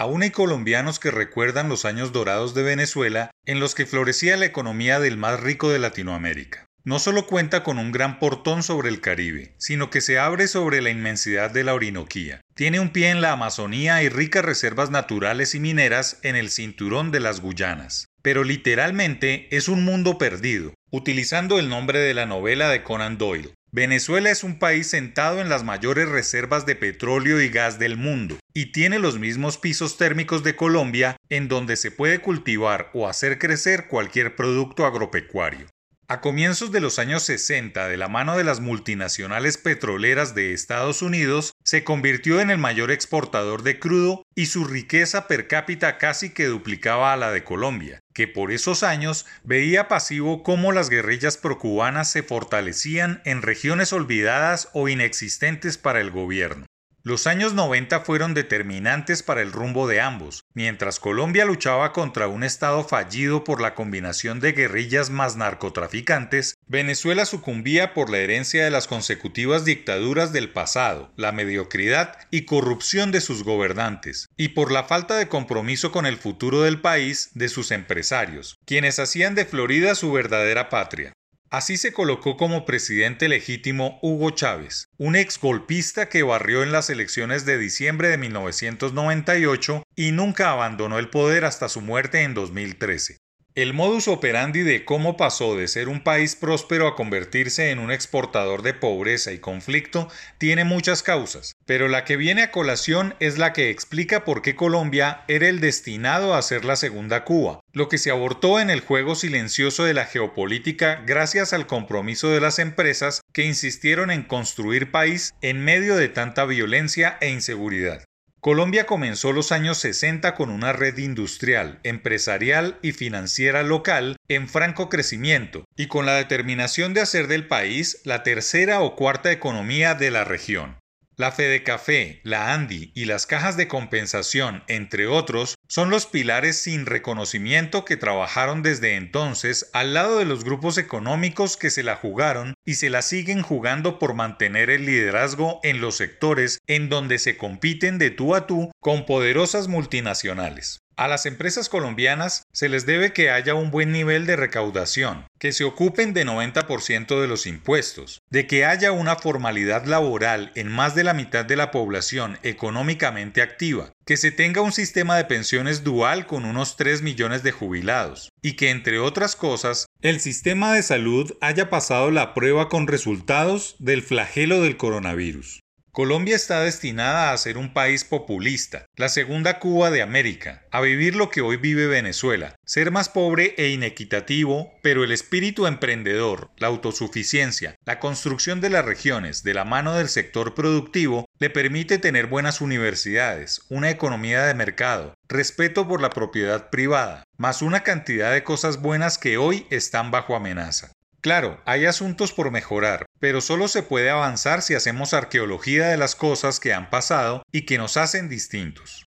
Aún hay colombianos que recuerdan los años dorados de Venezuela en los que florecía la economía del más rico de Latinoamérica. No solo cuenta con un gran portón sobre el Caribe, sino que se abre sobre la inmensidad de la Orinoquía. Tiene un pie en la Amazonía y ricas reservas naturales y mineras en el cinturón de las Guyanas. Pero literalmente es un mundo perdido, utilizando el nombre de la novela de Conan Doyle. Venezuela es un país sentado en las mayores reservas de petróleo y gas del mundo y tiene los mismos pisos térmicos de Colombia en donde se puede cultivar o hacer crecer cualquier producto agropecuario. A comienzos de los años 60, de la mano de las multinacionales petroleras de Estados Unidos, se convirtió en el mayor exportador de crudo y su riqueza per cápita casi que duplicaba a la de Colombia, que por esos años veía pasivo cómo las guerrillas procubanas se fortalecían en regiones olvidadas o inexistentes para el gobierno. Los años 90 fueron determinantes para el rumbo de ambos. Mientras Colombia luchaba contra un Estado fallido por la combinación de guerrillas más narcotraficantes, Venezuela sucumbía por la herencia de las consecutivas dictaduras del pasado, la mediocridad y corrupción de sus gobernantes, y por la falta de compromiso con el futuro del país de sus empresarios, quienes hacían de Florida su verdadera patria. Así se colocó como presidente legítimo Hugo Chávez, un ex golpista que barrió en las elecciones de diciembre de 1998 y nunca abandonó el poder hasta su muerte en 2013. El modus operandi de cómo pasó de ser un país próspero a convertirse en un exportador de pobreza y conflicto tiene muchas causas, pero la que viene a colación es la que explica por qué Colombia era el destinado a ser la segunda Cuba, lo que se abortó en el juego silencioso de la geopolítica gracias al compromiso de las empresas que insistieron en construir país en medio de tanta violencia e inseguridad. Colombia comenzó los años 60 con una red industrial, empresarial y financiera local en franco crecimiento y con la determinación de hacer del país la tercera o cuarta economía de la región. La Fede Café, la Andi y las cajas de compensación, entre otros, son los pilares sin reconocimiento que trabajaron desde entonces al lado de los grupos económicos que se la jugaron y se la siguen jugando por mantener el liderazgo en los sectores en donde se compiten de tú a tú con poderosas multinacionales. A las empresas colombianas se les debe que haya un buen nivel de recaudación, que se ocupen de 90% de los impuestos, de que haya una formalidad laboral en más de la mitad de la población económicamente activa, que se tenga un sistema de pensiones dual con unos 3 millones de jubilados, y que entre otras cosas, el sistema de salud haya pasado la prueba con resultados del flagelo del coronavirus. Colombia está destinada a ser un país populista, la segunda Cuba de América, a vivir lo que hoy vive Venezuela, ser más pobre e inequitativo, pero el espíritu emprendedor, la autosuficiencia, la construcción de las regiones de la mano del sector productivo le permite tener buenas universidades, una economía de mercado, respeto por la propiedad privada, más una cantidad de cosas buenas que hoy están bajo amenaza. Claro, hay asuntos por mejorar, pero solo se puede avanzar si hacemos arqueología de las cosas que han pasado y que nos hacen distintos.